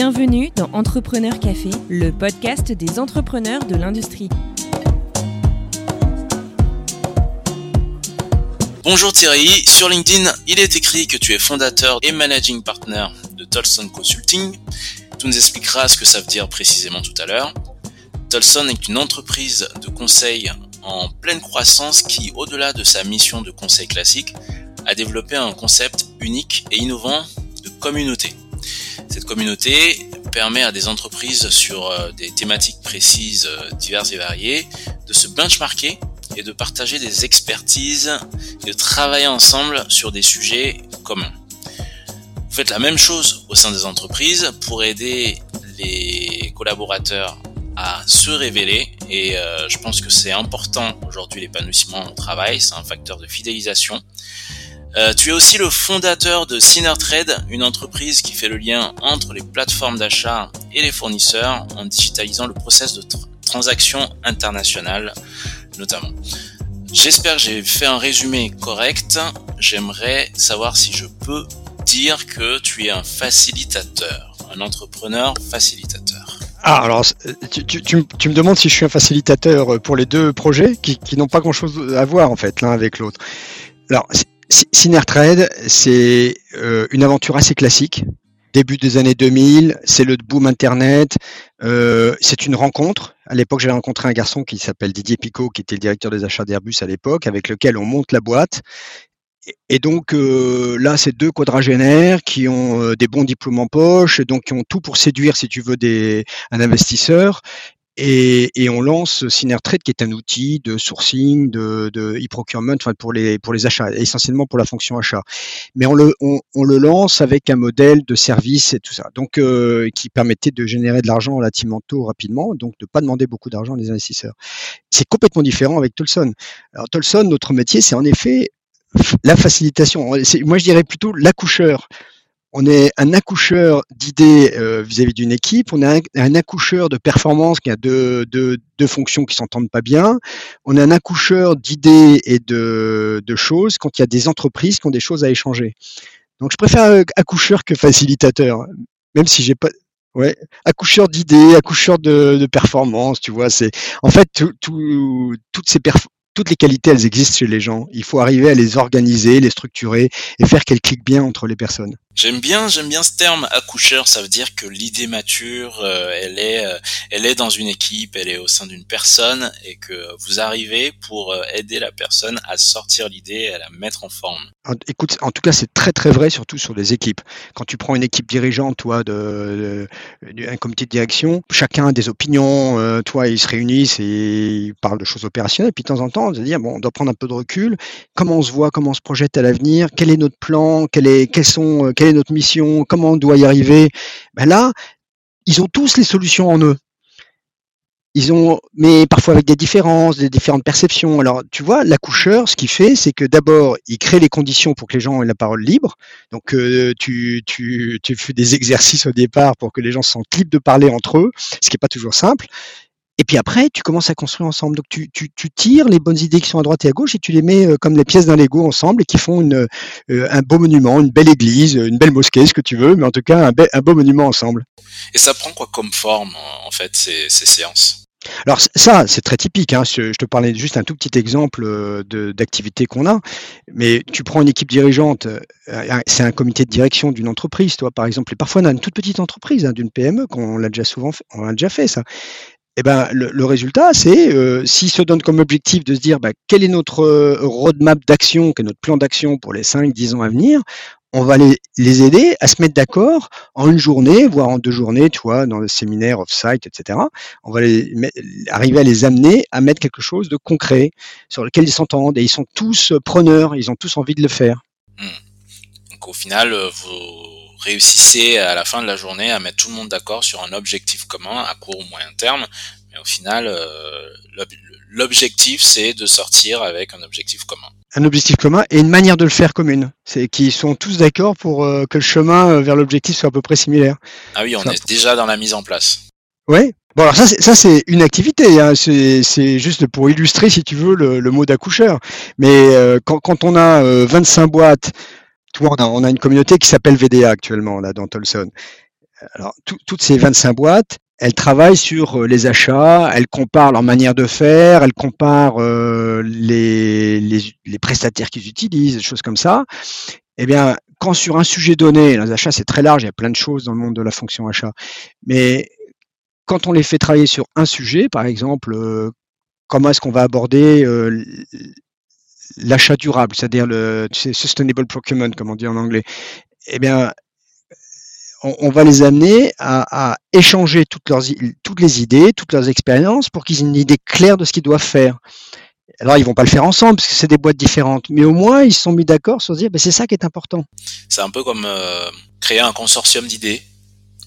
Bienvenue dans Entrepreneur Café, le podcast des entrepreneurs de l'industrie. Bonjour Thierry, sur LinkedIn, il est écrit que tu es fondateur et managing partner de Tolson Consulting. Tu nous expliqueras ce que ça veut dire précisément tout à l'heure. Tolson est une entreprise de conseil en pleine croissance qui, au-delà de sa mission de conseil classique, a développé un concept unique et innovant de communauté. Cette communauté permet à des entreprises sur euh, des thématiques précises euh, diverses et variées de se benchmarker et de partager des expertises et de travailler ensemble sur des sujets communs. Vous faites la même chose au sein des entreprises pour aider les collaborateurs à se révéler et euh, je pense que c'est important aujourd'hui l'épanouissement au travail, c'est un facteur de fidélisation. Euh, tu es aussi le fondateur de Trade, une entreprise qui fait le lien entre les plateformes d'achat et les fournisseurs en digitalisant le process de transaction internationale notamment. J'espère que j'ai fait un résumé correct. J'aimerais savoir si je peux dire que tu es un facilitateur, un entrepreneur facilitateur. Ah, alors, tu, me demandes si je suis un facilitateur pour les deux projets qui, n'ont pas grand-chose à voir, en fait, l'un avec l'autre. Trade, c'est euh, une aventure assez classique. Début des années 2000, c'est le boom Internet. Euh, c'est une rencontre. À l'époque, j'avais rencontré un garçon qui s'appelle Didier Picot, qui était le directeur des achats d'Airbus à l'époque, avec lequel on monte la boîte. Et donc euh, là, c'est deux quadragénaires qui ont des bons diplômes en poche, donc qui ont tout pour séduire, si tu veux, des, un investisseur. Et, et, on lance Synertrade, qui est un outil de sourcing, de, de e-procurement, enfin pour les pour les achats, essentiellement pour la fonction achat. Mais on le on, on le lance avec un modèle de service et tout ça, donc euh, qui permettait de générer de l'argent relativement tôt, rapidement, donc de pas demander beaucoup d'argent à des investisseurs. C'est complètement différent avec Tolson. Alors Tolson, notre métier, c'est en effet la facilitation. Moi, je dirais plutôt l'accoucheur on est un accoucheur d'idées euh, vis-à-vis d'une équipe, on est un, accoucheur de performance qui a deux, fonctions qui s'entendent pas bien, on est un accoucheur d'idées et de, choses quand il y a des entreprises qui ont des choses à échanger. Donc je préfère euh, accoucheur que facilitateur, même si j'ai pas, Ouais, accoucheur d'idées, accoucheur de, performance, tu vois, c'est en fait toutes ces toutes les qualités, elles existent chez les gens. Il faut arriver à les organiser, les structurer et faire qu'elles cliquent bien entre les personnes. J'aime bien, j'aime bien ce terme accoucheur. Ça veut dire que l'idée mature, euh, elle est, euh, elle est dans une équipe, elle est au sein d'une personne et que vous arrivez pour euh, aider la personne à sortir l'idée, à la mettre en forme. Écoute, en tout cas, c'est très très vrai, surtout sur les équipes. Quand tu prends une équipe dirigeante, toi, de, un comité de direction, chacun a des opinions. toi, ils se réunissent et ils parlent de choses opérationnelles. Puis de temps en temps, de dire bon, on doit prendre un peu de recul. Comment on se voit, comment on se projette à l'avenir, quel est notre plan, quel est, quelles sont, notre mission, comment on doit y arriver. Ben là, ils ont tous les solutions en eux. Ils ont, mais parfois avec des différences, des différentes perceptions. Alors, tu vois, l'accoucheur, ce qu'il fait, c'est que d'abord, il crée les conditions pour que les gens aient la parole libre. Donc, euh, tu, tu, tu fais des exercices au départ pour que les gens se sentent libres de parler entre eux, ce qui n'est pas toujours simple. Et puis après, tu commences à construire ensemble. Donc tu, tu, tu, tires les bonnes idées qui sont à droite et à gauche et tu les mets euh, comme les pièces d'un Lego ensemble et qui font une, euh, un beau monument, une belle église, une belle mosquée, ce que tu veux, mais en tout cas un, un beau monument ensemble. Et ça prend quoi comme forme en fait ces, ces séances? Alors ça, c'est très typique. Hein. Je te parlais juste un tout petit exemple euh, d'activité qu'on a, mais tu prends une équipe dirigeante, c'est un comité de direction d'une entreprise, toi par exemple, et parfois on a une toute petite entreprise, hein, d'une PME, qu'on l'a déjà souvent, fait, on l'a déjà fait ça eh ben, le, résultat, c'est euh, se donnent comme objectif de se dire bah, quel est notre euh, roadmap d'action, quel est notre plan d'action pour les 5-10 ans à venir, on va les, les aider à se mettre d'accord en une journée, voire en deux journées, tu dans le séminaire off-site, etc. On va arriver à les amener à mettre quelque chose de concret sur lequel ils s'entendent et ils sont tous preneurs, ils ont tous envie de le faire. Hmm. Donc au final, euh, vous réussissez à la fin de la journée à mettre tout le monde d'accord sur un objectif commun à court ou moyen terme. Mais au final, euh, l'objectif, c'est de sortir avec un objectif commun. Un objectif commun et une manière de le faire commune. C'est qu'ils sont tous d'accord pour euh, que le chemin euh, vers l'objectif soit à peu près similaire. Ah oui, on est déjà dans la mise en place. Oui. Bon alors ça, c'est une activité. Hein. C'est juste pour illustrer, si tu veux, le, mot d'accoucheur. Mais quand, quand, on a 25 boîtes on a, une communauté qui s'appelle VDA actuellement là dans Tolson. Toutes ces 25 boîtes, elles travaillent sur les achats, elles comparent leur manière de faire, elles comparent les, les, les, prestataires qu'ils utilisent, des choses comme ça. Eh bien, quand sur un sujet donné, les achats c'est très large, il y a plein de choses dans le monde de la fonction achat, mais quand on les fait travailler sur un sujet, par exemple, comment est-ce qu'on va aborder l'achat durable, c'est-à-dire le sustainable procurement, comme on dit en anglais, eh bien, on, va les amener à, échanger toutes, leurs, toutes les idées, toutes leurs expériences pour qu'ils aient une idée claire de ce qu'ils doivent faire. Alors, ils vont pas le faire ensemble parce que c'est des boîtes différentes, mais au moins, ils se sont mis d'accord sur se dire, ben, c'est ça qui est important. C'est un peu comme euh, créer un consortium d'idées,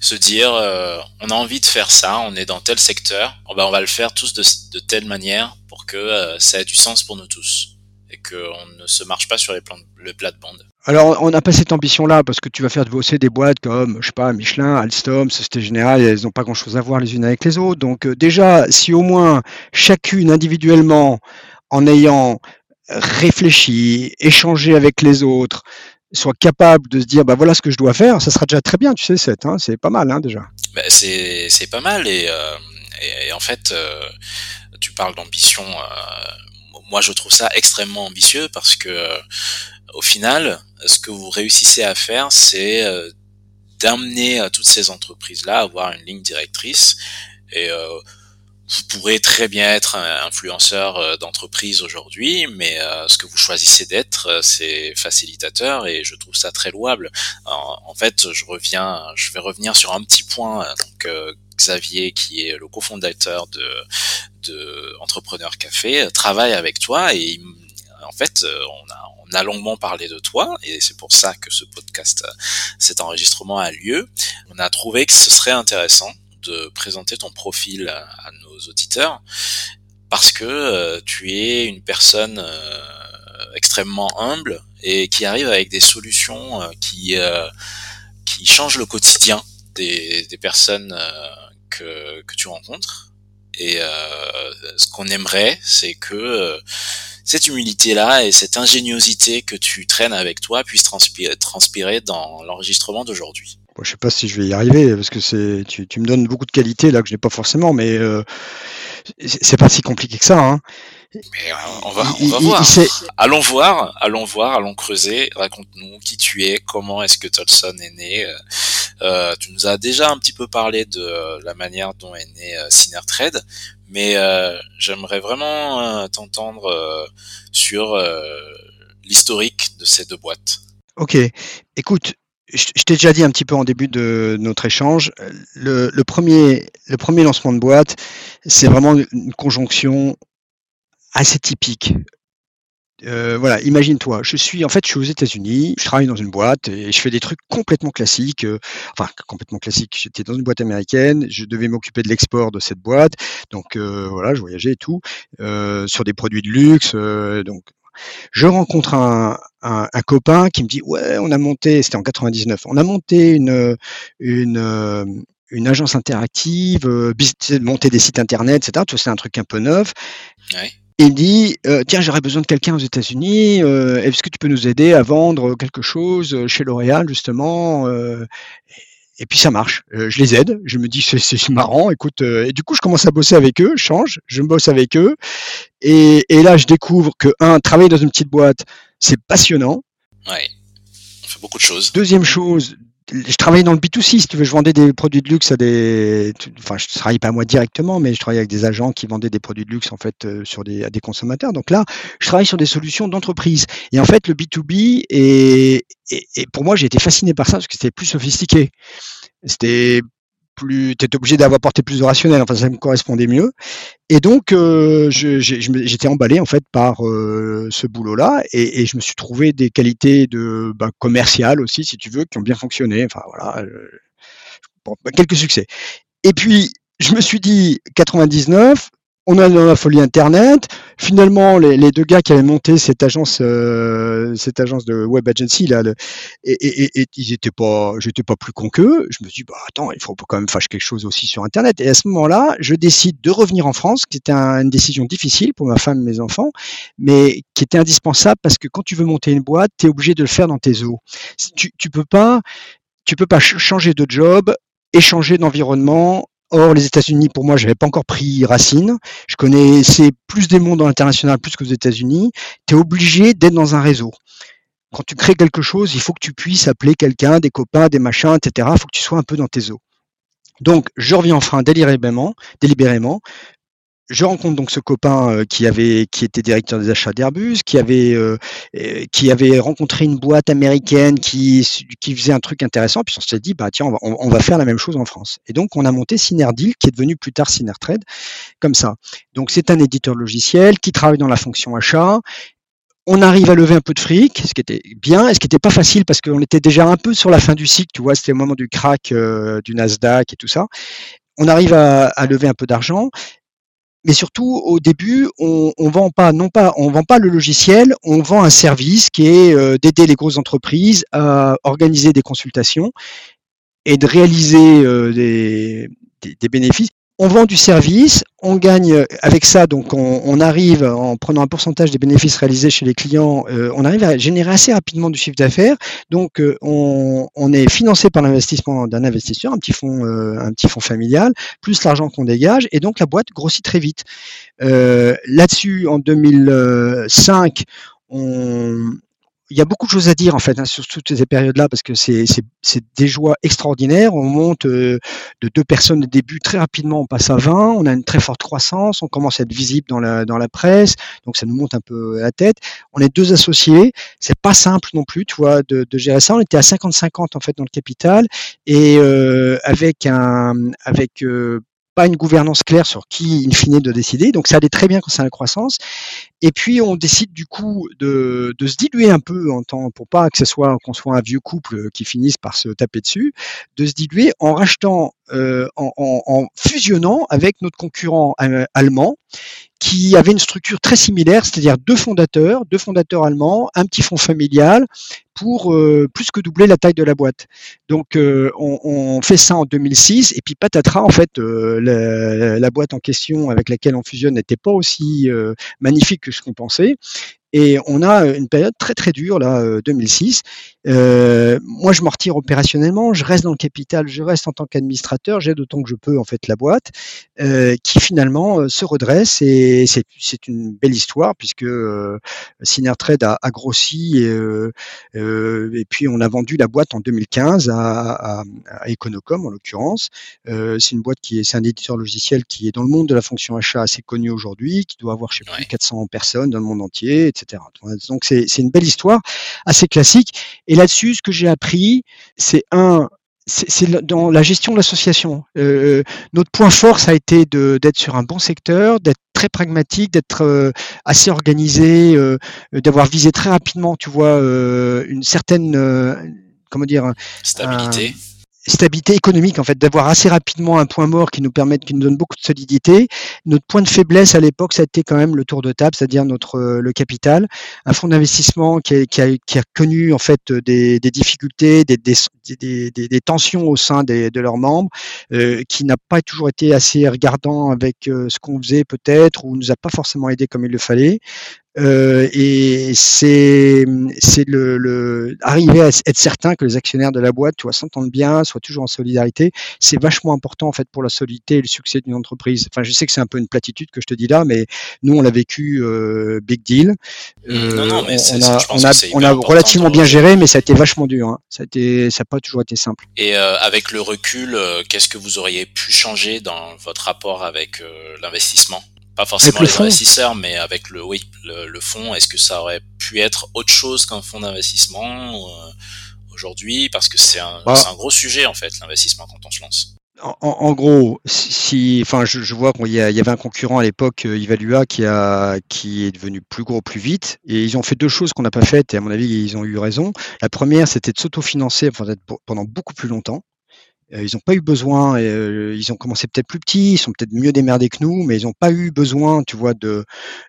se dire, euh, on a envie de faire ça, on est dans tel secteur, oh ben, on va le faire tous de, telle manière pour que euh, ça ait du sens pour nous tous et qu'on ne se marche pas sur les, plans, le plate-bande. Alors, on n'a pas cette ambition-là parce que tu vas faire bosser des boîtes comme, je sais pas, Michelin, Alstom, Société Générale, elles n'ont pas grand-chose à voir les unes avec les autres. Donc, euh, déjà, si au moins chacune individuellement, en ayant réfléchi, échangé avec les autres, soit capable de se dire, bah voilà ce que je dois faire, ça sera déjà très bien, tu sais, c'est hein, c'est pas mal hein, déjà. Bah, c'est pas mal et, euh, et, en fait, euh, tu parles d'ambition. Moi, je trouve ça extrêmement ambitieux parce que au final, ce que vous réussissez à faire, c'est euh, d'amener à toutes ces entreprises-là à avoir une ligne directrice. Et euh, vous pourrez très bien être un influenceur euh, d'entreprise aujourd'hui, mais ce que vous choisissez d'être, c'est facilitateur et je trouve ça très louable. En, fait, je reviens, je vais revenir sur un petit point. Donc, Xavier, qui est le cofondateur de, Entrepreneur Café, travaille avec toi et en fait, on a, on a longuement parlé de toi et c'est pour ça que ce podcast, euh, cet enregistrement a lieu. On a trouvé que ce serait intéressant de présenter ton profil à nos auditeurs parce que euh, tu es une personne euh, extrêmement humble et qui arrive avec des solutions qui qui changent le quotidien des, des personnes que, que tu rencontres. Et ce qu'on aimerait, c'est que cette humilité-là et cette ingéniosité que tu traînes avec toi puisse transpirer, transpirer dans l'enregistrement d'aujourd'hui. Bon, je sais pas si je vais y arriver parce que c'est tu, tu me donnes beaucoup de qualités là que je n'ai pas forcément, mais euh, c'est pas si compliqué que ça. Hein. Mais euh, on va, on va voir. allons voir, allons voir, allons creuser. Raconte-nous qui tu es, comment est-ce que Tolson est né. Euh, euh tu nous as déjà un petit peu parlé de la manière dont est né euh, Trade, mais euh, j'aimerais vraiment euh, t'entendre euh, sur l'historique de ces deux boîtes. Ok, écoute, je, t'ai déjà dit un petit peu en début de notre échange, le premier, le premier lancement de boîte, c'est vraiment une conjonction assez typique. Euh, voilà, imagine-toi, je suis en fait, je suis aux États-Unis, je travaille dans une boîte et je fais des trucs complètement classiques. Euh, enfin, complètement classiques. J'étais dans une boîte américaine, je devais m'occuper de l'export de cette boîte, donc euh, voilà, je voyageais et tout sur des produits de luxe. donc, je rencontre un, copain qui me dit ouais, on a monté, c'était en 99, on a monté une une agence interactive, monter des sites internet, etc. Tout c'est un truc un peu neuf. Il dit euh, tiens j'aurais besoin de quelqu'un aux États-Unis euh, est-ce que tu peux nous aider à vendre quelque chose euh, chez L'Oréal justement et puis ça marche. Je les aide je me dis c'est marrant écoute et du coup je commence à bosser avec eux je change je bosse avec eux et, et là je découvre que un travailler dans une petite boîte c'est passionnant. Ouais on fait beaucoup de choses. Deuxième chose je travaillais dans le B2C, si tu veux, je vendais des produits de luxe à des, enfin, je travaillais pas moi directement, mais je travaillais avec des agents qui vendaient des produits de luxe en fait euh, sur des à des consommateurs. Donc là, je travaille sur des solutions d'entreprise. Et en fait, le B2B et, et pour moi, j'ai été fasciné par ça parce que c'était plus sophistiqué. C'était plus, tu obligé d'avoir porté plus de rationnel. Enfin, ça me correspondait mieux. Et donc, euh, j'étais emballé en fait par euh, ce boulot-là, et, je me suis trouvé des qualités de bah, commerciales aussi, si tu veux, qui ont bien fonctionné. Enfin voilà, bah, quelques succès. Et puis, je me suis dit 99, on a dans la folie Internet. Finalement, les, deux gars qui avaient monté cette agence, euh, cette agence de web agency là, et, ils étaient pas, j'étais pas plus con qu'eux. Je me suis dit, bah attends, il faut quand même faire quelque chose aussi sur Internet. Et à ce moment-là, je décide de revenir en France, qui était une décision difficile pour ma femme et mes enfants, mais qui était indispensable parce que quand tu veux monter une boîte, tu es obligé de le faire dans tes eaux. Tu, tu peux pas, tu peux pas changer de job échanger d'environnement. Or, les États-Unis, pour moi, je n'avais pas encore pris racine. Je connaissais plus des mondes dans l'international, plus qu'aux États-Unis. Tu es obligé d'être dans un réseau. Quand tu crées quelque chose, il faut que tu puisses appeler quelqu'un, des copains, des machins, etc. Il faut que tu sois un peu dans tes eaux. Donc, je reviens en frein délibérément, délibérément je rencontre donc ce copain euh, qui avait, qui était directeur des achats d'Airbus, qui avait, euh, qui avait rencontré une boîte américaine qui, faisait un truc intéressant. Puis on s'est dit, bah tiens, on va, faire la même chose en France. Et donc on a monté Synerdeal, qui est devenu plus tard Synertrade, comme ça. Donc c'est un éditeur logiciel qui travaille dans la fonction achat. On arrive à lever un peu de fric, ce qui était bien, ce qui n'était pas facile parce qu'on était déjà un peu sur la fin du cycle, tu vois, c'était au moment du crack euh, du Nasdaq et tout ça on arrive à, lever un peu d'argent mais surtout au début, on, on vend pas, non pas, on vend pas le logiciel, on vend un service qui est euh, d'aider les grosses entreprises à organiser des consultations et de réaliser euh, des, des, bénéfices on vend du service, on gagne avec ça, donc on, arrive en prenant un pourcentage des bénéfices réalisés chez les clients, euh, on arrive à générer assez rapidement du chiffre d'affaires. Donc euh, on, est financé par l'investissement d'un investisseur, un petit fonds, euh, un petit fonds familial, plus l'argent qu'on dégage, et donc la boîte grossit très vite. Là-dessus, en 2005, on, il y a beaucoup de choses à dire en fait hein, sur toutes ces périodes-là parce que c'est des joies extraordinaires. On monte euh, de deux personnes au début très rapidement, on passe à 20, on a une très forte croissance, on commence à être visible dans la dans la presse, donc ça nous monte un peu la tête. On est deux associés, c'est pas simple non plus, tu vois, de, de gérer ça. On était à 50-50 en fait dans le capital et euh, avec un avec euh, pas une gouvernance claire sur qui, in fine, de décider. Donc ça allait très bien quand c'est la croissance. Et puis on décide du coup de, de se diluer un peu en temps pour pas que ce soit qu'on soit un vieux couple qui finisse par se taper dessus, de se diluer en rachetant, euh, en, fusionnant avec notre concurrent euh, allemand qui avait une structure très similaire, c'est-à-dire deux fondateurs, deux fondateurs allemands, un petit fonds familial pour euh, plus que doubler la taille de la boîte. Donc on, fait ça en 2006 et puis patatras en fait la, la, boîte en question avec laquelle on fusionne n'était pas aussi magnifique que ce qu'on pensait et on a une période très très dure là 2006 euh, moi, je m'en retire opérationnellement, je reste dans le capital, je reste en tant qu'administrateur, j'aide autant que je peux en fait la boîte, euh, qui finalement euh, se redresse et c'est une belle histoire puisque euh, Synertrade a, a, grossi et, et, puis on a vendu la boîte en 2015 à, à, à Econocom en l'occurrence. c'est une boîte qui est, c'est un éditeur logiciel qui est dans le monde de la fonction achat assez connu aujourd'hui, qui doit avoir je sais plus 400 personnes dans le monde entier, etc. Donc c'est une belle histoire assez classique. Et là-dessus, ce que j'ai appris, c'est un, c'est dans la gestion de l'association. Euh, notre point fort, ça a été d'être sur un bon secteur, d'être très pragmatique, d'être euh, assez organisé, euh, d'avoir visé très rapidement, tu vois, euh, une certaine, comment dire, stabilité stabilité économique, en fait, d'avoir assez rapidement un point mort qui nous permette, qui nous donne beaucoup de solidité. Notre point de faiblesse à l'époque, ça a été quand même le tour de table, c'est-à-dire notre euh, le capital, un fonds d'investissement qui a, qui, a, qui a, connu en fait des, des difficultés, des, des, des, des, tensions au sein de leurs membres, euh, qui n'a pas toujours été assez regardant avec euh, ce qu'on faisait peut-être, ou nous a pas forcément aidé comme il le fallait. Euh, et c'est c'est le, le, arriver à être certain que les actionnaires de la boîte tu s'entendent bien, soient toujours en solidarité. C'est vachement important en fait pour la solidité et le succès d'une entreprise. Enfin, je sais que c'est un peu une platitude que je te dis là, mais nous on l'a vécu euh, big deal. Euh, non, non, mais on, a on a, on a relativement bien géré, mais ça a été vachement dur. Hein. Ça a été ça n'a pas toujours été simple. Et euh, avec le recul, euh, qu'est-ce que vous auriez pu changer dans votre rapport avec l'investissement? Pas forcément les investisseurs, mais avec le oui, le, le fonds, est-ce que ça aurait pu être autre chose qu'un fonds d'investissement euh, aujourd'hui? Parce que c'est un, bah. un, gros sujet en fait, l'investissement quand on se lance. En, en gros, si, enfin, je, je vois qu'il y, y, avait un concurrent à l'époque, euh, Evalua, qui a, qui est devenu plus gros plus vite, et ils ont fait deux choses qu'on n'a pas faites, et à mon avis, ils ont eu raison. La première, c'était de s'autofinancer pendant beaucoup plus longtemps. Euh, ils n'ont pas eu besoin, euh, ils ont commencé peut-être plus petits, ils sont peut-être mieux démerdés que nous, mais ils n'ont pas eu besoin, tu vois, de,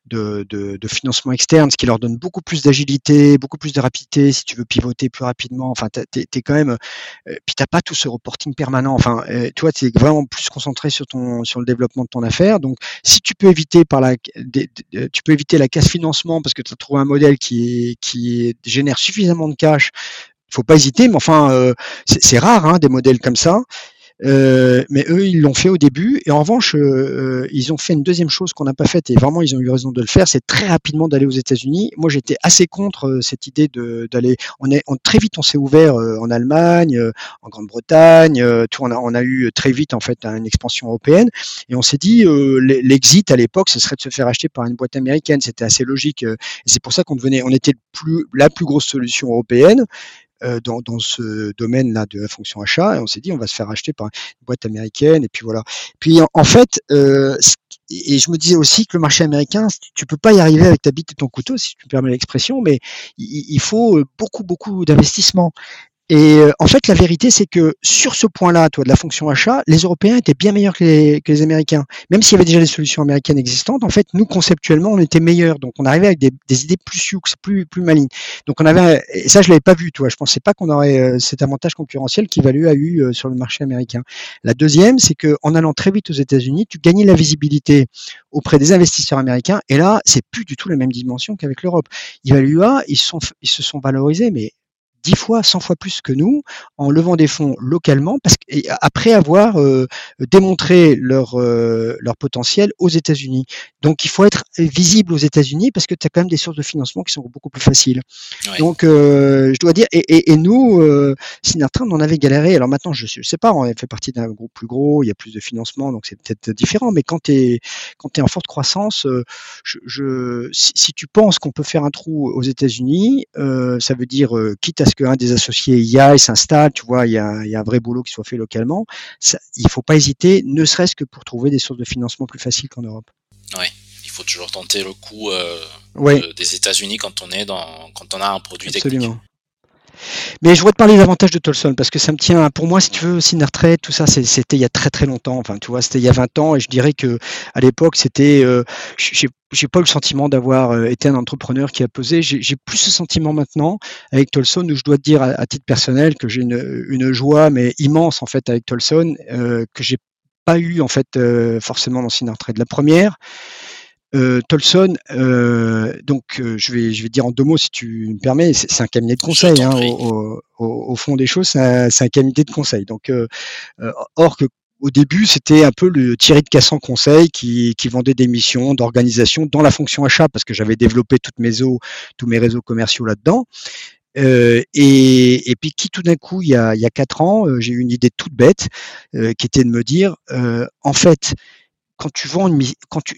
de, de, financement externe, ce qui leur donne beaucoup plus d'agilité, beaucoup plus de rapidité, si tu veux pivoter plus rapidement. Enfin, t'es es quand même, euh, puis t'as pas tout ce reporting permanent. Enfin, tu vois, tu es vraiment plus concentré sur ton sur le développement de ton affaire. Donc, si tu peux éviter par la, tu peux éviter la casse financement parce que tu as trouvé un modèle qui qui génère suffisamment de cash faut pas hésiter, mais enfin, euh, c'est rare hein, des modèles comme ça. Euh, mais eux, ils l'ont fait au début. Et en revanche, euh, ils ont fait une deuxième chose qu'on n'a pas faite, et vraiment, ils ont eu raison de le faire, c'est très rapidement d'aller aux États-Unis. Moi, j'étais assez contre cette idée d'aller. On est très vite, on s'est ouvert en Allemagne, en Grande-Bretagne. tout, on a, eu très vite en fait une expansion européenne, et on s'est dit l'exit à l'époque, ce serait de se faire acheter par une boîte américaine. C'était assez logique. c'est pour ça qu'on devenait, on était la plus grosse solution européenne. Euh, dans, dans, ce domaine-là de la fonction achat, et on s'est dit on va se faire acheter par une boîte américaine, et puis voilà. Puis en, fait, euh, et je me disais aussi que le marché américain, tu peux pas y arriver avec ta bite et ton couteau, si tu me permets l'expression, mais il, faut euh, beaucoup, beaucoup d'investissement. Et euh, en fait, la vérité, c'est que sur ce point-là, toi, de la fonction achat, les Européens étaient bien meilleurs que les, que les Américains. Même s'il y avait déjà des solutions américaines existantes, en fait, nous, conceptuellement, on était meilleurs. Donc, on arrivait avec des, des idées plus sioux, plus, plus malignes. Donc, on avait, ça, je l'avais pas vu, toi. Je pensais pas qu'on aurait euh, cet avantage concurrentiel qui Value a eu euh, sur le marché américain. La deuxième, c'est que en allant très vite aux États-Unis, tu gagnais la visibilité auprès des investisseurs américains. Et là, c'est plus du tout la même dimension qu'avec l'Europe. Evalua, ils, ils se sont valorisés, mais 10 fois, 100 fois plus que nous en levant des fonds localement, parce après avoir euh, démontré leur, euh, leur potentiel aux États-Unis. Donc il faut être visible aux États-Unis parce que tu as quand même des sources de financement qui sont beaucoup plus faciles. Donc euh, je dois dire, et, et, et nous, euh, on en avait galéré. Alors maintenant, je ne sais pas, on fait partie d'un groupe plus gros, il y a plus de financement, donc c'est peut-être différent. Mais quand tu es, quand es en forte croissance, je, je si, si, tu penses qu'on peut faire un trou aux États-Unis, ça veut dire quitte à qu'un des associés y aille, s'installe, tu vois, il y, a, un vrai boulot qui soit fait localement. il ne faut pas hésiter, ne serait-ce que pour trouver des sources de financement plus faciles qu'en Europe. Oui, il faut toujours tenter le coup euh, des États-Unis quand on est dans, quand on a un produit Absolument. Mais je voudrais te parler davantage de Tolson parce que ça me tient, pour moi, si tu veux, retraite, tout ça, c'était il y a très très longtemps. Enfin, tu vois, c'était il y a 20 ans et je dirais que à l'époque, c'était, euh, j'ai pas eu le sentiment d'avoir euh, été un entrepreneur qui a pesé. J'ai plus ce sentiment maintenant avec Tolson où je dois te dire à, titre personnel que j'ai une, joie mais immense en fait avec Tolson euh, que j'ai pas eu en fait forcément dans retraite. La première, euh, Tolson, euh, donc euh, je vais je vais dire en deux mots si tu me permets, c'est un cabinet de conseil. Hein, au, au, au, fond des choses, c'est un, un, cabinet de conseil. Donc, or que au début, c'était un peu le Thierry de Cassan Conseil qui, qui vendait des missions d'organisation dans la fonction achat parce que j'avais développé toutes mes eaux, tous mes réseaux commerciaux là-dedans. Euh, et, et, puis qui tout d'un coup, il y a, il y a quatre ans, j'ai eu une idée toute bête qui était de me dire, en fait, quand tu vends une quand tu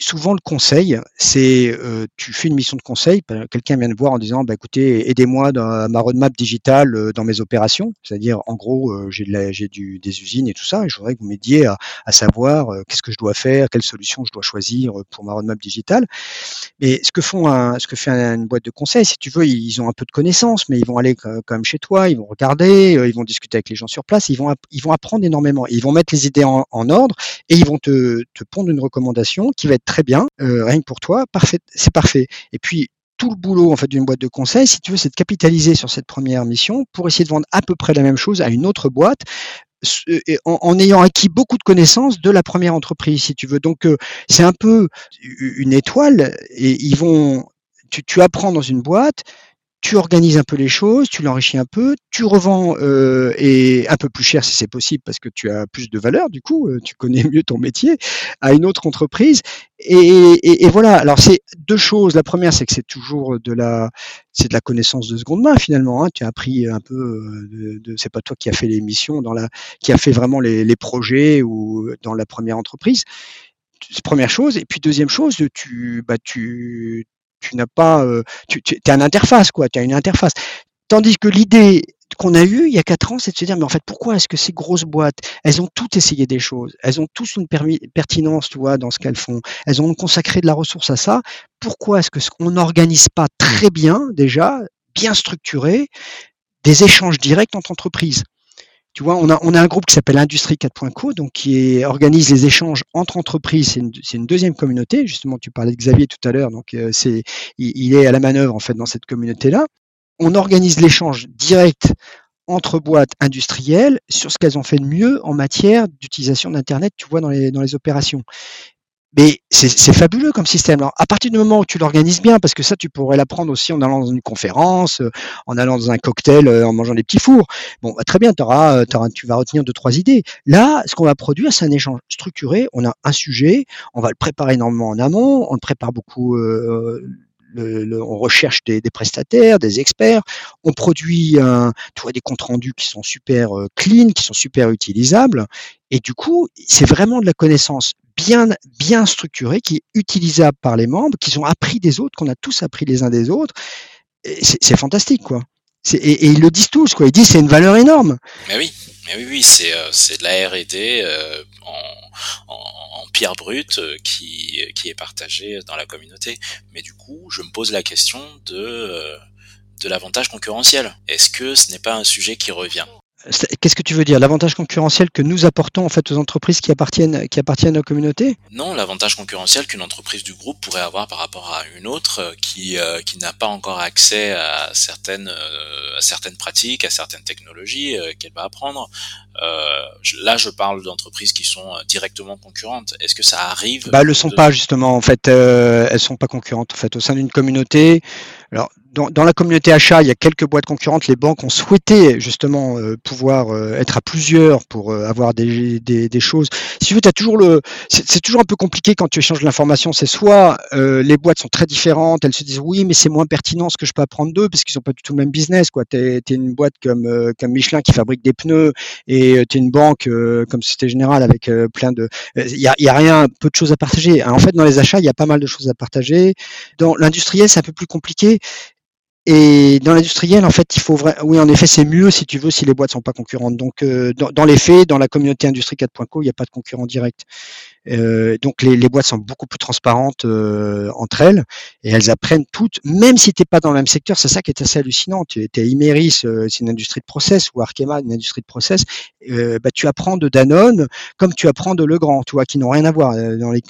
souvent le conseil, c'est euh, tu fais une mission de conseil, bah, quelqu'un vient te voir en disant bah écoutez, aidez-moi dans ma roadmap digitale euh, dans mes opérations, c'est-à-dire en gros euh, j'ai des usines et tout ça, et je voudrais que vous m'aidiez à, savoir qu'est-ce que je dois faire, quelle solution je dois choisir pour ma roadmap digitale. Mais ce que font ce que fait une boîte de conseil, si tu veux, ils ont un peu de connaissances, mais ils vont aller quand même chez toi, ils vont regarder, ils vont discuter avec les gens sur place, ils vont ils vont apprendre énormément, ils vont mettre les idées en ordre et ils vont te te pondre une recommandation qui va être très bien, euh, rien que pour toi, parfait, c'est parfait. Et puis tout le boulot en fait d'une boîte de conseil, si tu veux, c'est de capitaliser sur cette première mission pour essayer de vendre à peu près la même chose à une autre boîte en, ayant acquis beaucoup de connaissances de la première entreprise, si tu veux. Donc euh, c'est un peu une étoile et ils vont, tu, tu apprends dans une boîte, tu organises un peu les choses, tu l'enrichis un peu, tu revends euh, et un peu plus cher si c'est possible parce que tu as plus de valeur du coup, euh, tu connais mieux ton métier à une autre entreprise et, voilà. Alors c'est deux choses. La première c'est que c'est toujours de la c'est de la connaissance de seconde main finalement. Hein. Tu as appris un peu euh, de, de c'est pas toi qui a fait les missions dans la qui a fait vraiment les, les projets ou dans la première entreprise première chose. Et puis deuxième chose, tu, bah, tu, tu n'as pas, euh, tu, tu es un interface, quoi, tu as une interface. Tandis que l'idée qu'on a eue il y a quatre ans, c'est de se dire, mais en fait, pourquoi est-ce que ces grosses boîtes, elles ont toutes essayé des choses, elles ont tous une pertinence, tu vois, dans ce qu'elles font, elles ont consacré de la ressource à ça. Pourquoi est-ce qu'on n'organise pas très bien déjà, bien structuré, des échanges directs entre entreprises? Tu vois, on a, un groupe qui s'appelle Industrie 4.co, donc qui organise les échanges entre entreprises. C'est une, deuxième communauté. Justement, tu parlais de Xavier tout à l'heure, donc euh, il, est à la manœuvre en fait dans cette communauté-là. On organise l'échange direct entre boîtes industrielles sur ce qu'elles ont fait de mieux en matière d'utilisation d'Internet, tu vois, dans les opérations. Mais c'est fabuleux comme système. Alors, à partir du moment où tu l'organises bien, parce que ça, tu pourrais l'apprendre aussi en allant dans une conférence, euh, en allant dans un cocktail, euh, en mangeant des petits fours. Bon, bah, très bien, auras, euh, auras, tu vas retenir deux, trois idées. Là, ce qu'on va produire, c'est un échange structuré. On a un sujet, on va le préparer énormément en amont, on le prépare beaucoup. Euh, le, on recherche des, des, prestataires, des experts, on produit un, tu vois, des comptes rendus qui sont super clean, qui sont super utilisables, et du coup, c'est vraiment de la connaissance bien, bien structuré, qui est utilisable par les membres, qui sont appris des autres, qu'on a tous appris les uns des autres. C'est fantastique, quoi. Et, ils le disent tous, quoi. Ils disent c'est une valeur énorme. Mais oui, mais oui, oui, c'est euh, de la R&D euh, en, en, pierre brute euh, qui qui est partagée dans la communauté. Mais du coup, je me pose la question de de l'avantage concurrentiel. Est-ce que ce n'est pas un sujet qui revient? Qu'est-ce que tu veux dire? L'avantage concurrentiel que nous apportons en fait aux entreprises qui appartiennent qui appartiennent aux communautés? Non, l'avantage concurrentiel qu'une entreprise du groupe pourrait avoir par rapport à une autre euh, qui euh, qui n'a pas encore accès à certaines euh, à certaines pratiques, à certaines technologies qu'elle va apprendre. là, je parle d'entreprises qui sont directement concurrentes. Est-ce que ça arrive Bah, elles le sont pas justement. En fait, elles sont pas concurrentes. En fait, au sein d'une communauté, alors dans, la communauté achat, il y a quelques boîtes concurrentes. Les banques ont souhaité justement euh, pouvoir euh, être à plusieurs pour euh, avoir des, des, choses. Si tu veux, as toujours le, c'est toujours un peu compliqué quand tu échanges l'information. C'est soit les boîtes sont très différentes, elles se disent oui, mais c'est moins pertinent ce que je peux apprendre d'eux parce qu'ils n'ont pas du tout le même business. Quoi, t'es es une boîte comme comme Michelin qui fabrique des pneus et tu es une banque comme Société Générale avec plein de, il y a, y a rien, peu de choses à partager. En fait, dans les achats, il y a pas mal de choses à partager. Dans l'industriel, c'est un peu plus compliqué. Et dans l'industriel, en fait, il faut vrai... oui, en effet, c'est mieux si tu veux si les boîtes sont pas concurrentes. Donc, euh, dans, les faits, dans la communauté industrie 4.co, il n'y a pas de concurrent direct. Euh, donc, les, les, boîtes sont beaucoup plus transparentes euh, entre elles et elles apprennent toutes, même si tu n'es pas dans le même secteur. C'est ça qui est assez hallucinant. Tu es Imeris, euh, c'est une industrie de process, ou Arkema, une industrie de process. bah, tu apprends de Danone comme tu apprends de Legrand, tu vois, qui n'ont rien à voir dans les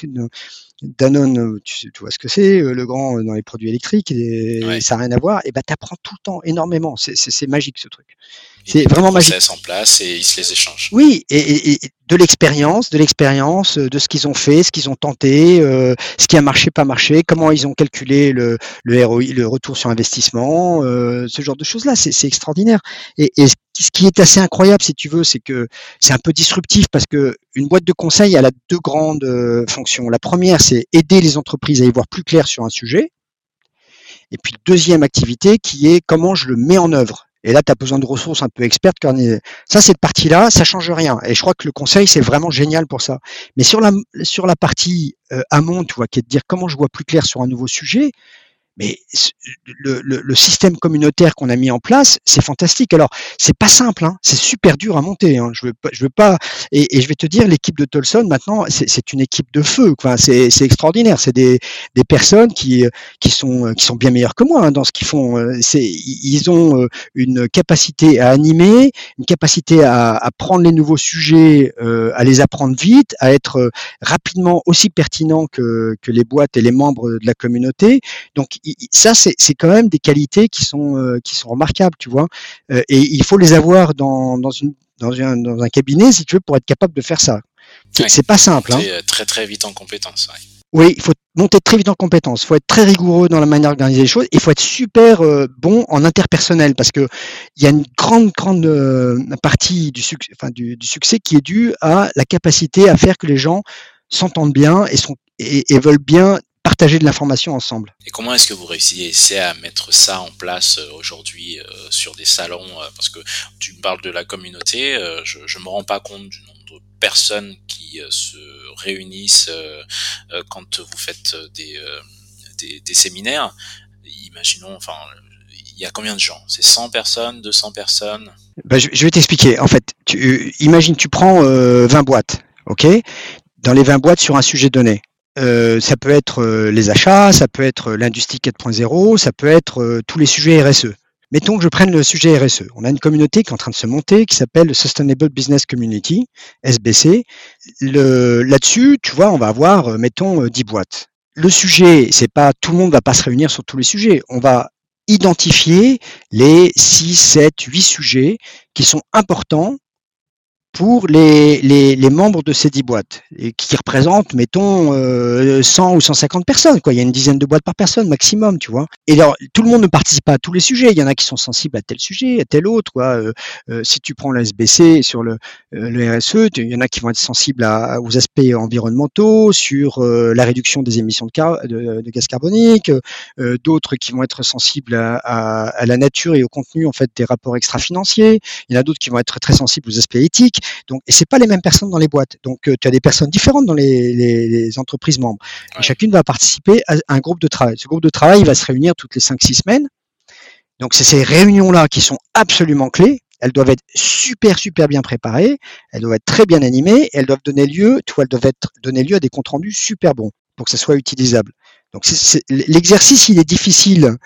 Danone, tu, vois ce que c'est, le grand euh, dans les produits électriques, et ça n'a rien à voir, et ben tu apprends tout le temps énormément. C'est magique ce truc. C'est vraiment magique. en place et ils se les échangent. Oui, et, de l'expérience, de l'expérience, de ce qu'ils ont fait, ce qu'ils ont tenté, ce qui a marché, pas marché, comment ils ont calculé le, ROI, le retour sur investissement, ce genre de choses-là, c'est extraordinaire. Et, ce qui est assez incroyable, si tu veux, c'est que c'est un peu disruptif parce que une boîte de conseil, elle a deux grandes euh, fonctions. La première, c'est aider les entreprises à y voir plus clair sur un sujet. Et puis, deuxième activité qui est comment je le mets en œuvre. Et là, tu as besoin de ressources un peu expertes. Ça, cette partie-là, ça change rien. Et je crois que le conseil, c'est vraiment génial pour ça. Mais sur la, sur la partie euh, amont, tu vois, qui est de dire comment je vois plus clair sur un nouveau sujet, mais le, le, le, système communautaire qu'on a mis en place, c'est fantastique. Alors, c'est pas simple, hein, c'est super dur à monter. Hein, je veux pas, je veux pas. Et, et je vais te dire, l'équipe de Tolson maintenant, c'est une équipe de feu. Enfin, c'est extraordinaire. C'est des, des personnes qui qui sont qui sont bien meilleures que moi hein, dans ce qu'ils font. Ils ont euh, une capacité à animer, une capacité à, à prendre les nouveaux sujets, euh, à les apprendre vite, à être euh, rapidement aussi pertinent que que les boîtes et les membres de la communauté. Donc ça, c'est quand même des qualités qui sont, euh, qui sont remarquables, tu vois. Euh, et il faut les avoir dans, dans, une, dans, un, dans un cabinet, si tu veux, pour être capable de faire ça. C'est pas simple. Hein. Euh, très très vite en compétence. Oui, il faut monter très vite en compétence. Il faut être très rigoureux dans la manière d'organiser les choses. Il faut être super bon en interpersonnel parce que il y a une grande grande partie du, succès, enfin, du, du, succès qui est due à la capacité à faire que les gens s'entendent bien et, sont, et, et veulent bien partager de l'information ensemble. Et comment est-ce que vous réussissez à mettre ça en place euh, aujourd'hui euh, sur des salons euh, Parce que tu me parles de la communauté, je ne me rends pas compte du nombre de personnes qui se réunissent quand vous faites des, des, séminaires. Imaginons, enfin, il y a combien de gens? C'est 100 personnes, 200 personnes? Ben, je, vais t'expliquer. En fait, tu, imagine, tu prends 20 boîtes, ok? Dans les 20 boîtes sur un sujet donné euh, ça peut être euh, les achats, ça peut être l'industrie 4.0, ça peut être euh, tous les sujets RSE. Mettons que je prenne le sujet RSE. On a une communauté qui est en train de se monter, qui s'appelle le Sustainable Business Community, SBC. Là-dessus, tu vois, on va avoir, mettons, 10 boîtes. Le sujet, c'est pas tout le monde va pas se réunir sur tous les sujets. On va identifier les 6, 7, 8 sujets qui sont importants pour les, les, les, membres de ces dix boîtes, et qui représentent, mettons, euh, 100 ou 150 personnes. Quoi. Il y a une dizaine de boîtes par personne maximum, tu vois. Et alors, tout le monde ne participe pas à tous les sujets. Il y en a qui sont sensibles à tel sujet, à tel autre. Quoi. Euh, euh, si tu prends le SBC sur le, euh, le RSE, il y en a qui vont être sensibles à, aux aspects environnementaux, sur la réduction des émissions de, car de, de gaz carbonique, d'autres qui vont être sensibles à, à, à, la nature et au contenu en fait des rapports extra-financiers. Il y en a d'autres qui vont être très sensibles aux aspects éthiques. Donc, et c'est pas les mêmes personnes dans les boîtes. Donc, euh, tu as des personnes différentes dans les, les, les entreprises membres. Et chacune va participer à un groupe de travail. Ce groupe de travail va se réunir toutes les 5-6 semaines. Donc, c'est ces réunions-là qui sont absolument clés. Elles doivent être super, super bien préparées. Elles doivent être très bien animées. Et elles doivent donner lieu, tu elles doivent être, donner lieu à des comptes rendus super bons pour que ça soit utilisable. Donc, l'exercice, il est difficile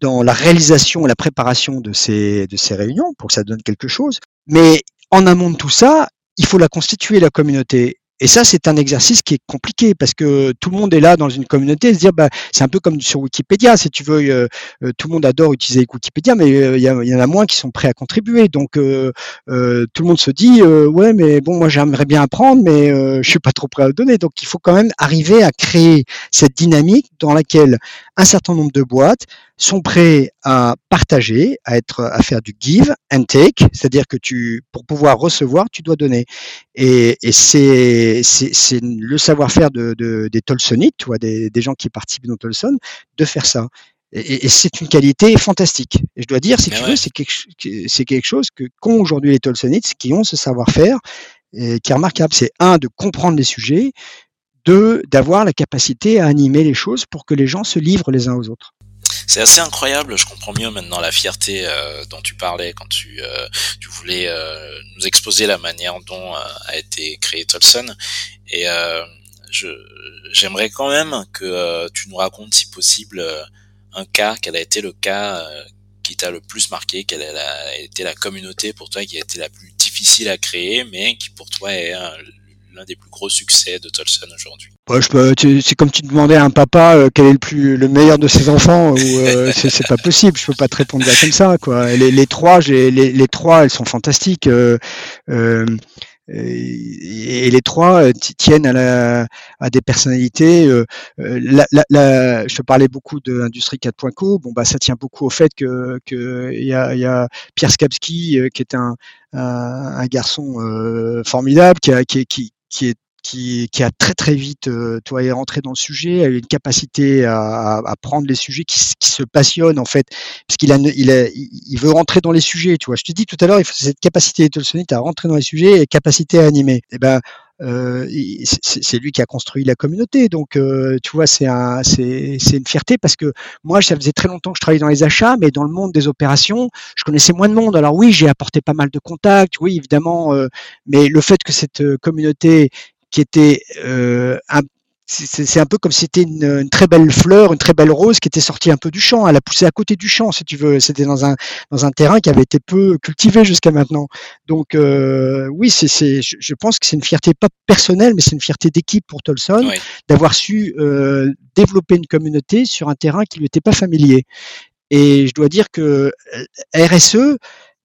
dans la réalisation et la préparation de ces, de ces réunions pour que ça donne quelque chose. Mais en amont de tout ça, il faut la constituer, la communauté. Et ça, c'est un exercice qui est compliqué parce que tout le monde est là dans une communauté et se dire, bah, c'est un peu comme sur Wikipédia. Si tu veux, euh, euh, tout le monde adore utiliser Wikipédia, mais euh, il y, en a moins qui sont prêts à contribuer. Donc, tout le monde se dit, ouais, mais bon, moi, j'aimerais bien apprendre, mais je suis pas trop prêt à le donner. Donc, il faut quand même arriver à créer cette dynamique dans laquelle un certain nombre de boîtes sont prêts à partager, à être, à faire du give and take, c'est-à-dire que tu, pour pouvoir recevoir, tu dois donner. Et, et c'est, c'est, le savoir-faire de, de, des Tolsonites, vois, des, des gens qui participent dans Tolson, de faire ça. Et, et c'est une qualité fantastique. Et je dois dire, si tu veux, c'est quelque, c'est quelque chose que qu'ont aujourd'hui les Tolsonites, qui ont ce savoir-faire, et qui est remarquable. C'est un, de comprendre les sujets, deux, d'avoir la capacité à animer les choses pour que les gens se livrent les uns aux autres c'est assez incroyable. Je comprends mieux maintenant la fierté euh, dont tu parlais quand tu, euh, tu voulais euh, nous exposer la manière dont a été créé Tolson. Et je, j'aimerais quand même que tu nous racontes, si possible, un cas, quel a été le cas qui t'a le plus marqué, quelle a été la communauté pour toi qui a été la plus difficile à créer, mais qui pour toi est l'un des plus gros succès de Tolson aujourd'hui c'est comme tu demandais à un papa euh, quel est le plus le meilleur de ses enfants euh, c'est pas possible je peux pas te répondre comme ça quoi les, les trois les, les, trois elles sont fantastiques euh, euh et les trois tiennent à, la, à des personnalités. La, la, la, je te parlais beaucoup de l'industrie 4.co. Bon bah ça tient beaucoup au fait que que y a, y a Pierre Skabski qui est un un, un garçon formidable qui, a, qui, qui, qui est qui, qui, a très très vite, euh, toi, est rentré dans le sujet, a eu une capacité à, à, prendre les sujets, qui, qui, se passionne en fait, parce qu'il a, il, a, il veut rentrer dans les sujets. Tu vois, je te dis tout à l'heure, il faut cette capacité de à rentrer dans les sujets et capacité à animer. Et eh ben, euh, c'est lui qui a construit la communauté. Donc, euh, tu vois, c'est un, c'est une fierté parce que moi, ça faisait très longtemps que je travaillais dans les achats, mais dans le monde des opérations, je connaissais moins de monde. Alors oui, j'ai apporté pas mal de contacts, oui, évidemment, euh, mais le fait que cette communauté qui était euh, un c'est un peu comme si c'était une, une, très belle fleur, une très belle rose qui était sortie un peu du champ. Elle a poussé à côté du champ, si tu veux. C'était dans un dans un terrain qui avait été peu cultivé jusqu'à maintenant. Donc euh, oui, c'est je, je pense que c'est une fierté pas personnelle, mais c'est une fierté d'équipe pour Tolson d'avoir su euh, développer une communauté sur un terrain qui lui était pas familier. Et je dois dire que euh, RSE,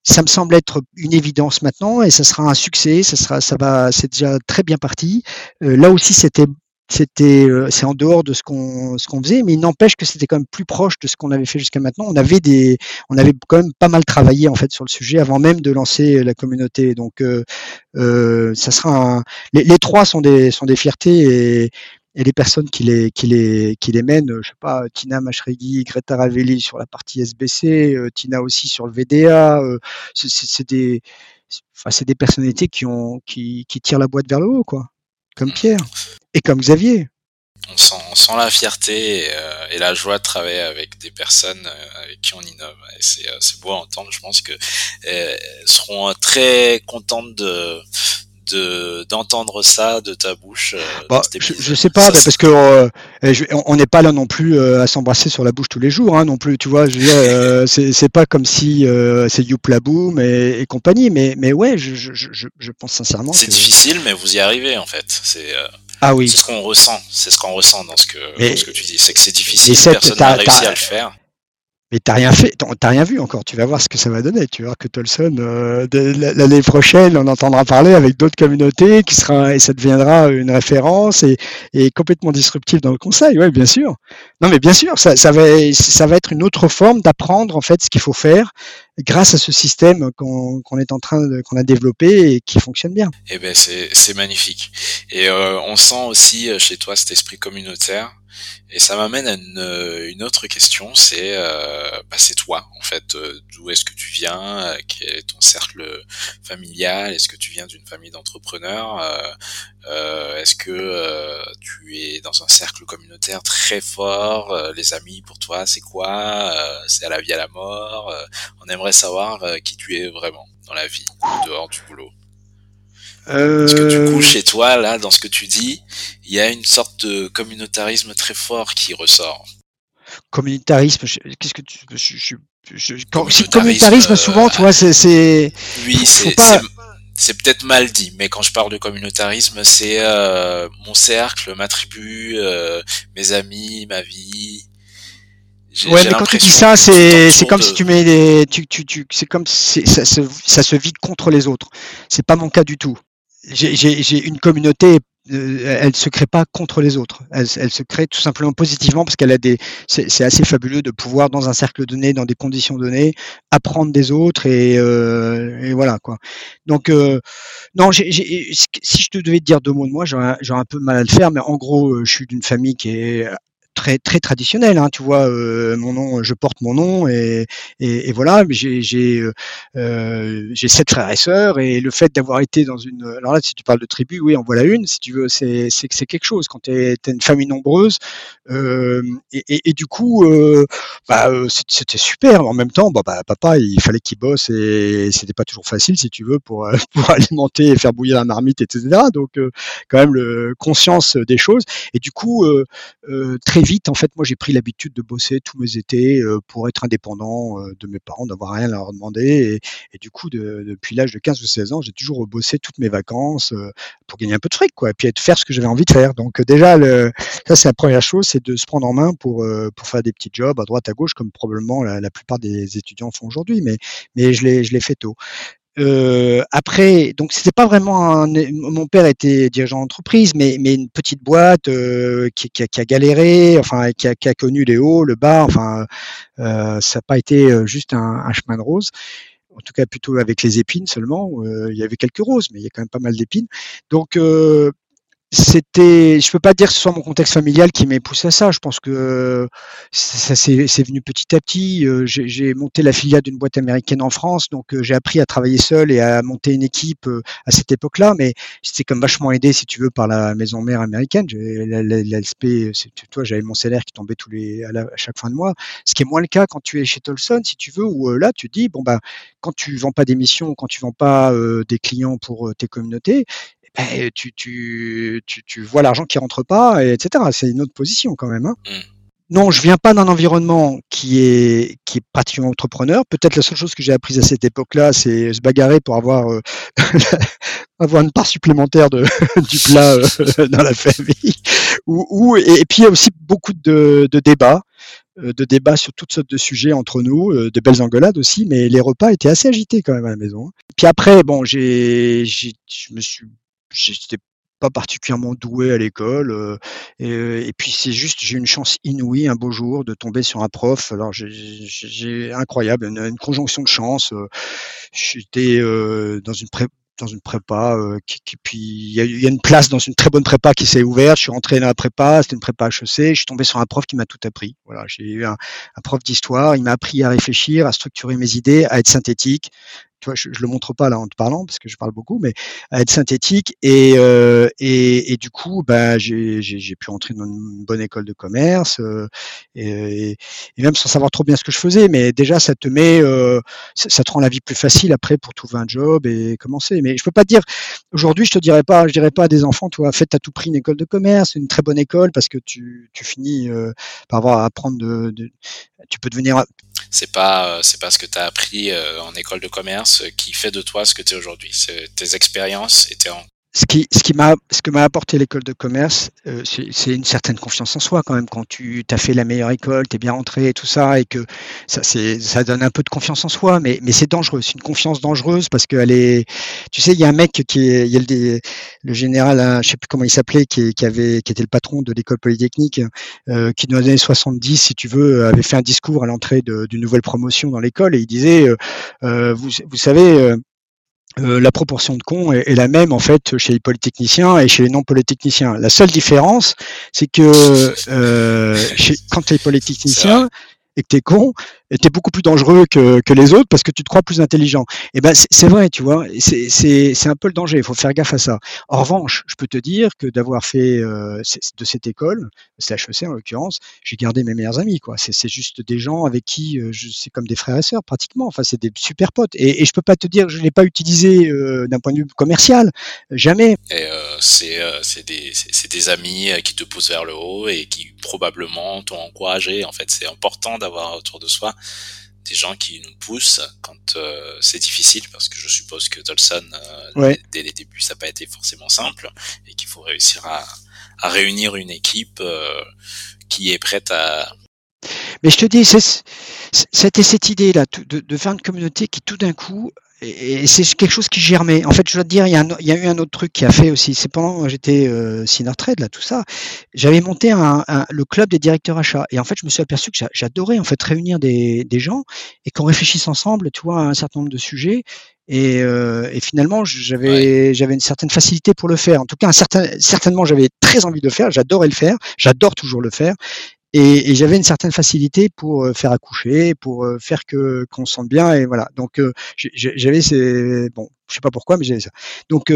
ça me semble être une évidence maintenant et ça sera un succès. Ça sera, ça va, c'est déjà très bien parti. Euh, là aussi, c'était c'était euh, c'est en dehors de ce qu'on ce qu'on faisait mais il n'empêche que c'était quand même plus proche de ce qu'on avait fait jusqu'à maintenant on avait des on avait quand même pas mal travaillé en fait sur le sujet avant même de lancer la communauté donc euh, euh ça sera les, trois sont des sont des fiertés et les personnes qui les, qui les, qui les mènent, je sais pas, Tina Mashregi, Greta Ravelli sur la partie SBC, euh, Tina aussi sur le VDA, euh, c'est des, enfin, des personnalités qui ont, qui, qui tirent la boîte vers le haut, quoi. Comme mmh. Pierre et comme Xavier. On sent, on sent la fierté et, euh, et, la joie de travailler avec des personnes avec qui on innove. Et c'est beau à entendre. Je pense que seront très contentes de de d'entendre ça de ta bouche. Euh, bah, je, je, sais pas, parce que euh, on n'est pas là non plus euh, à s'embrasser sur la bouche tous les jours, hein, non plus. Tu vois, je veux dire, c'est pas comme si c'est Youpla Boom et, et, compagnie, mais mais ouais, je, je, pense sincèrement. C'est difficile, mais vous y arrivez en fait. C'est ah oui. C'est ce qu'on ressent, c'est ce qu'on ressent dans ce que, dans ce que tu dis, c'est que c'est difficile, personne n'a réussi à le faire. Mais t'as rien fait, t'as rien vu encore. Tu vas voir ce que ça va donner. Tu vois que Tolson euh, l'année prochaine, on entendra parler avec d'autres communautés, qui sera et ça deviendra une référence et, complètement disruptif dans le conseil. Oui, bien sûr. Non, mais bien sûr, ça, ça va, ça va être une autre forme d'apprendre en fait ce qu'il faut faire grâce à ce système qu'on est en train de, qu'on a développé et qui fonctionne bien. Eh ben c'est magnifique. Et euh, on sent aussi euh, chez toi cet esprit communautaire. Et ça m'amène à une, euh, une, autre question, c'est euh, bah, c'est toi en fait, d'où est-ce que tu viens, quel est ton cercle familial, est-ce que tu viens d'une famille d'entrepreneurs, euh, est-ce que tu es dans un cercle communautaire très fort, les amis pour toi c'est quoi, c'est à la vie à la mort, on aimerait savoir qui tu es vraiment dans la vie, dehors du boulot? Parce que du coup, chez toi, là, dans ce que tu dis, il y a une sorte de communautarisme très fort qui ressort. Communautarisme, qu'est-ce que tu. Je, je, communautarisme, communautarisme, souvent, tu vois, c'est. Oui, c'est. C'est peut-être mal dit, mais quand je parle de communautarisme, c'est euh, mon cercle, ma tribu, euh, mes amis, ma vie. Ouais, mais quand tu dis ça, c'est c'est comme si tu mets des, tu tu tu, c'est comme si ça se ça se vide contre les autres. C'est pas mon cas du tout j'ai une communauté elle se crée pas contre les autres. Elle, se crée tout simplement positivement parce qu'elle a des. C'est assez fabuleux de pouvoir dans un cercle donné, dans des conditions données, apprendre des autres et, euh, et voilà quoi. Donc euh, non, si je te devais te dire deux mots de moi, j'aurais un peu mal à le faire, mais en gros, je suis d'une famille qui est très très traditionnel. Hein, tu vois, euh, mon nom, je porte mon nom et, et, voilà. J'ai euh, euh, j'ai sept frères et sœurs et le fait d'avoir été dans une, alors là, si tu parles de tribu, oui, en voilà une. Si tu veux, c'est c'est c'est quelque chose quand tu es, une famille nombreuse et, et, du coup, bah, c'était super. En même temps, bah, bah papa, il fallait qu'il bosse et c'était pas toujours facile, si tu veux, pour pour alimenter et faire bouillir la marmite, etc. Donc quand même le conscience des choses et du coup très vite, en fait, moi, j'ai pris l'habitude de bosser tous mes étés euh, pour être indépendant euh, de mes parents, d'avoir rien à leur demander. Et, du coup, depuis l'âge de 15 ou 16 ans, j'ai toujours bossé toutes mes vacances euh, pour gagner un peu de fric, quoi, et puis faire ce que j'avais envie de faire. Donc déjà, ça, c'est la première chose, c'est de se prendre en main pour, faire des petits jobs à droite, à gauche, comme probablement la, plupart des étudiants font aujourd'hui. Mais je l'ai fait tôt. Euh, après, donc c'était pas vraiment un, mon père était dirigeant d'entreprise, mais mais une petite boîte euh, qui, qui, a, qui, a, galéré, enfin qui a, qui a, connu les hauts, le bas, enfin euh, ça n'a pas été euh, juste un, un, chemin de rose. En tout cas, plutôt avec les épines seulement. Euh, il y avait quelques roses, mais il y a quand même pas mal d'épines. Donc c'était, je peux pas dire que ce soit mon contexte familial qui m'ait poussé à ça. Je pense que ça, c'est venu petit à petit. Euh, j'ai monté la filiale d'une boîte américaine en France, donc euh, j'ai appris à travailler seul et à monter une équipe euh, à cette époque-là. Mais c'était comme vachement aidé, si tu veux, par la maison mère américaine. L'ASP, toi, j'avais mon salaire qui tombait tous les à, chaque fin de mois. Ce qui est moins le cas quand tu es chez Tolson, si tu veux, où là, tu dis bon bah quand tu vends pas des missions, quand tu vends pas des clients pour tes communautés, ben, tu, tu, tu, tu, vois l'argent qui rentre pas, et etc. C'est une autre position quand même. Hein. Mmh. Non, je viens pas d'un environnement qui est qui est pratiquement entrepreneur. Peut-être la seule chose que j'ai apprise à cette époque-là, c'est se bagarrer pour avoir euh, avoir une part supplémentaire de, du plat euh, dans la famille. Ou, ou et, puis il y a aussi beaucoup de, de débats euh, de débats sur toutes sortes de sujets entre nous, de belles engueulades aussi, mais les repas étaient assez agités quand même à la maison. Hein. Puis après, bon, j'ai, je me suis j'étais pas particulièrement doué à l'école. Euh, et, et, puis c'est juste, j'ai eu une chance inouïe un beau jour de tomber sur un prof. Alors j'ai incroyable, une, conjonction de chance. Euh, j'étais euh, dans une dans une prépa, euh, qui, puis il y, a, une place dans une très bonne prépa qui s'est ouverte. Je suis rentré dans la prépa, c'était une prépa HEC. Je suis tombé sur un prof qui m'a tout appris. Voilà, j'ai eu un prof d'histoire. Il m'a appris à réfléchir, à structurer mes idées, à être synthétique je, je le montre pas là en te parlant parce que je parle beaucoup, mais à être synthétique et euh, et, et, du coup, bah, j'ai pu entrer dans une bonne école de commerce euh, et, même sans savoir trop bien ce que je faisais, mais déjà ça te met, euh, ça, te rend la vie plus facile après pour trouver un job et commencer. Mais je peux pas te dire aujourd'hui, je te dirais pas, je dirais pas à des enfants, toi, faites à tout prix une école de commerce, une très bonne école parce que tu, tu finis par avoir à apprendre de, de, tu peux devenir c'est pas c'est pas ce que tu as appris en école de commerce qui fait de toi ce que tu es aujourd'hui. C'est tes expériences et tes ce qui, ce qui m'a, ce que m'a apporté l'école de commerce, euh, c'est une certaine confiance en soi quand même. Quand tu as fait la meilleure école, tu es bien rentré et tout ça, et que ça, c'est, ça donne un peu de confiance en soi, mais, mais c'est dangereux. C'est une confiance dangereuse parce qu'elle est, tu sais, il y a un mec qui est, il y a le, le général, hein, je sais plus comment il s'appelait, qui, qui avait, qui était le patron de l'école polytechnique, euh, qui dans les années 70, si tu veux, avait fait un discours à l'entrée d'une nouvelle promotion dans l'école et il disait, euh, euh vous, vous savez euh, la proportion de cons est, la même en fait chez les polytechniciens et chez les non polytechniciens. La seule différence, c'est que euh, chez, quand tu es polytechnicien et que tu es con, tu es beaucoup plus dangereux que, les autres parce que tu te crois plus intelligent. Et ben c'est vrai, tu vois, c'est un peu le danger, il faut faire gaffe à ça. En revanche, je peux te dire que d'avoir fait euh, de cette école, c'est HEC en l'occurrence, j'ai gardé mes meilleurs amis. quoi. C'est juste des gens avec qui euh, c'est comme des frères et sœurs pratiquement. Enfin, c'est des super potes. Et, et je peux pas te dire je l'ai pas utilisé euh, d'un point de vue commercial, jamais. C'est des, des amis qui te poussent vers le haut et qui probablement t'ont encouragé. En fait, c'est important d'avoir autour de soi des gens qui nous poussent quand euh, c'est difficile, parce que je suppose que Tolson, euh, dès, les débuts, ça n'a pas été forcément simple, et qu'il faut réussir à, à, réunir une équipe euh, qui est prête à... Mais je te dis, c'était cette idée-là, de, de faire une communauté qui tout d'un coup et c'est quelque chose qui germait. En fait, je dois te dire, il y, a il y a eu un autre truc qui a fait aussi. C'est pendant que j'étais euh, Trade, là, tout ça. J'avais monté un, le club des directeurs achats. Et en fait, je me suis aperçu que j'adorais en fait réunir des, des gens et qu'on réfléchisse ensemble, tu vois, à un certain nombre de sujets. Et, euh, et finalement, j'avais j'avais une certaine facilité pour le faire. En tout cas, un certain, certainement, j'avais très envie de le faire. J'adorais le faire. J'adore toujours le faire. Et, et j'avais une certaine facilité pour euh, faire accoucher, pour euh, faire que qu'on se sente bien et voilà. Donc euh, j'avais ces bon, je sais pas pourquoi, mais j'avais ça. Donc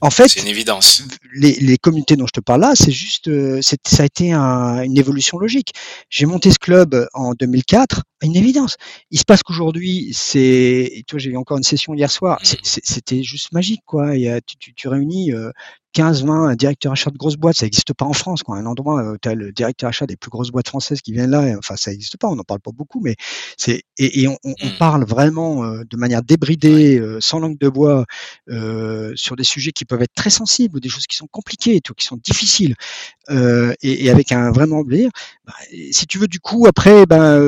en fait, c'est une évidence. Les, les, communautés dont je te parle là, c'est juste, ça a été un, une évolution logique. J'ai monté ce club en 2004, une évidence. Il se passe qu'aujourd'hui, c'est, toi j'ai eu encore une session hier soir, mmh. c'était juste magique quoi. Et, tu, tu, tu réunis 15, 20 directeurs achats de grosses boîtes, ça n'existe pas en France. Quoi. Un endroit où tu as le directeur achat des plus grosses boîtes françaises qui viennent là, et, enfin ça n'existe pas, on n'en parle pas beaucoup, mais c'est et, et on, on, mmh. parle vraiment euh, de manière débridée, euh, sans langue de bois, euh, sur des sujets qui peuvent être très sensibles ou des choses qui sont compliquées, et tout, qui sont difficiles, euh, et, et, avec un vraiment plaisir. Bah, si tu veux, du coup, après, ben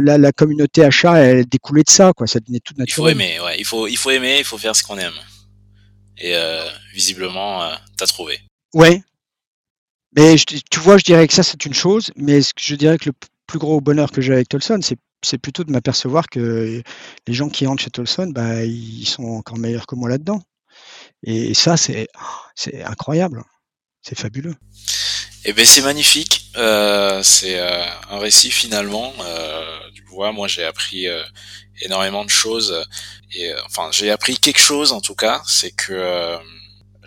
la, la, communauté achat, elle découlait de ça, quoi. Ça devenait tout naturel. Il faut aimer, ouais. Il faut, il faut aimer, il faut faire ce qu'on aime et euh, visiblement, euh, t'as trouvé. Ouais. Mais tu vois, je dirais que ça, c'est une chose, mais je dirais que le plus gros bonheur que j'ai avec Tolson, c'est plutôt de m'apercevoir que les gens qui entrent chez Tolson, bah, ils sont encore meilleurs que moi là-dedans. Et ça, c'est c'est incroyable, c'est fabuleux. Eh ben c'est magnifique. Euh, c'est euh, un récit finalement. Euh, tu vois, moi j'ai appris euh, énormément de choses. Et euh, enfin, j'ai appris quelque chose en tout cas, c'est que euh,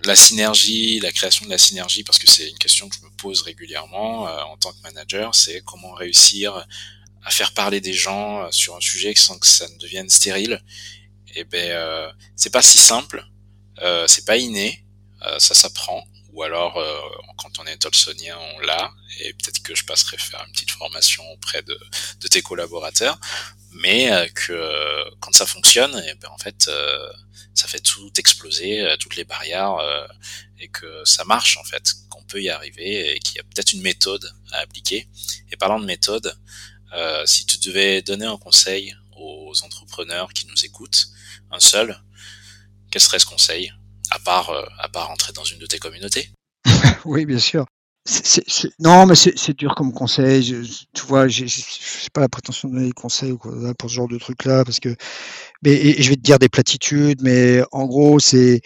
la synergie, la création de la synergie, parce que c'est une question que je me pose régulièrement en tant que manager, c'est comment réussir à faire parler des gens sur un sujet sans que ça ne devienne stérile. Et eh ben, c'est pas si simple, c'est pas inné, ça s'apprend. Ou alors, quand on est tolsonien, on l'a, et peut-être que je passerai faire une petite formation auprès de, tes collaborateurs. Mais euh, que quand ça fonctionne, eh ben en fait, euh, ça fait tout exploser, euh, toutes les barrières, et que ça marche en fait, qu'on peut y arriver, et qu'il y a peut-être une méthode à appliquer. Et parlant de méthode, si tu devais donner un conseil aux entrepreneurs qui nous écoutent, un seul, quel serait ce conseil? À part à part entrer dans une de tes communautés Oui, bien sûr. Non, mais c'est dur comme conseil. Je, tu vois, j'ai pas la prétention de donner des conseils pour ce genre de truc-là, parce que. Mais je vais te dire des platitudes, mais en gros, c'est euh,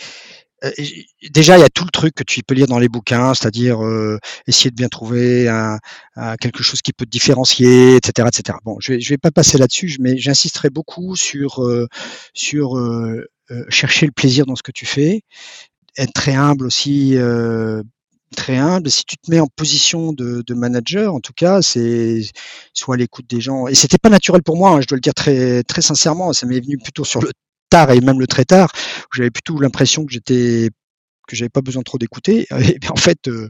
déjà il y a tout le truc que tu peux lire dans les bouquins, c'est-à-dire euh, essayer de bien trouver un, quelque chose qui peut te différencier, etc., etc. Bon, je vais, je vais pas passer là-dessus, mais j'insisterai beaucoup sur euh, sur chercher le plaisir dans ce que tu fais, être très humble aussi très humble. Si tu te mets en position de, de manager, en tout cas, c'est soit à l'écoute des gens. Et c'était pas naturel pour moi, hein, je dois le dire très très sincèrement. Ça m'est venu plutôt sur le tard et même le très tard, où j'avais plutôt l'impression que j'étais que j'avais pas besoin trop d'écouter. Et en fait, euh,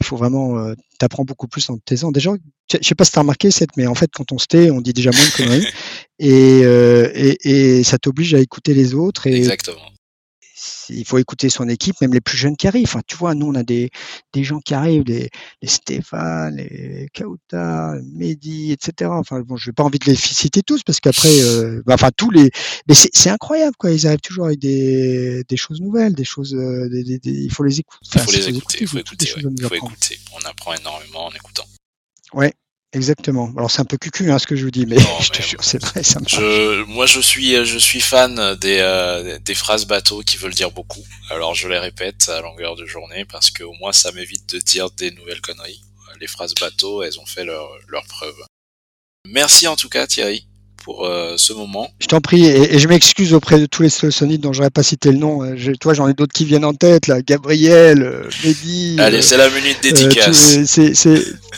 il faut vraiment euh, t'apprends beaucoup plus en te taisant. Déjà, je sais pas si t'as remarqué cette, mais en fait, quand on se tait, on dit déjà moins de conneries, et, euh, et, et ça t'oblige à écouter les autres. Et Exactement il faut écouter son équipe, même les plus jeunes qui arrivent. Enfin, tu vois, nous, on a des, des gens qui arrivent, les, les Stéphane, les Kauta, Mehdi, etc. Enfin, bon, je n'ai pas envie de les citer tous parce qu'après, euh, bah, enfin, tous les. Mais c'est incroyable, quoi. Ils arrivent toujours avec des, des choses nouvelles, des choses. Euh, des, des, il faut les écouter. il faut les écouter. Il faut écouter. Il faut écouter. On apprend énormément en écoutant. Ouais. Exactement. Alors c'est un peu cucu hein, ce que je vous dis, mais je te jure, c'est vrai, ça je, Moi, je suis, je suis fan des, euh, des phrases bateau qui veulent dire beaucoup. Alors je les répète à longueur de journée parce que au moins ça m'évite de dire des nouvelles conneries. Les phrases bateau, elles ont fait leur, leur preuve. Merci en tout cas Thierry pour euh, ce moment. Je t'en prie, et, je m'excuse auprès de tous les solsonites dont j'aurais pas cité le nom. Euh, je, toi, j'en ai d'autres qui viennent en tête, là. Gabriel, euh, Mehdi. Allez, c'est la minute dédicace. c'est,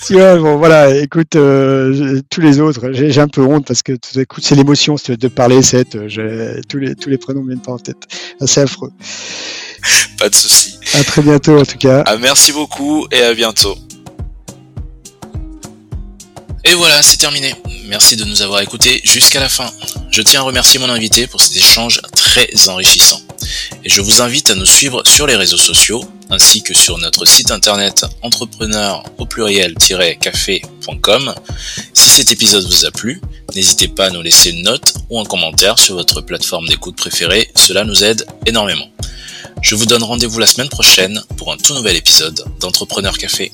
tu vois, bon, voilà, écoute, tous les autres, j'ai, un peu honte parce que écoute, c'est l'émotion de parler, cette, tous les, tous les prénoms viennent pas en tête. C'est affreux. pas de souci. À très bientôt, en tout cas. Ah, merci beaucoup et à bientôt. Et voilà, c'est terminé. Merci de nous avoir écoutés jusqu'à la fin. Je tiens à remercier mon invité pour cet échange très enrichissant. Et je vous invite à nous suivre sur les réseaux sociaux ainsi que sur notre site internet entrepreneur au pluriel-café.com. Si cet épisode vous a plu, n'hésitez pas à nous laisser une note ou un commentaire sur votre plateforme d'écoute préférée, cela nous aide énormément. Je vous donne rendez-vous la semaine prochaine pour un tout nouvel épisode d'Entrepreneur Café.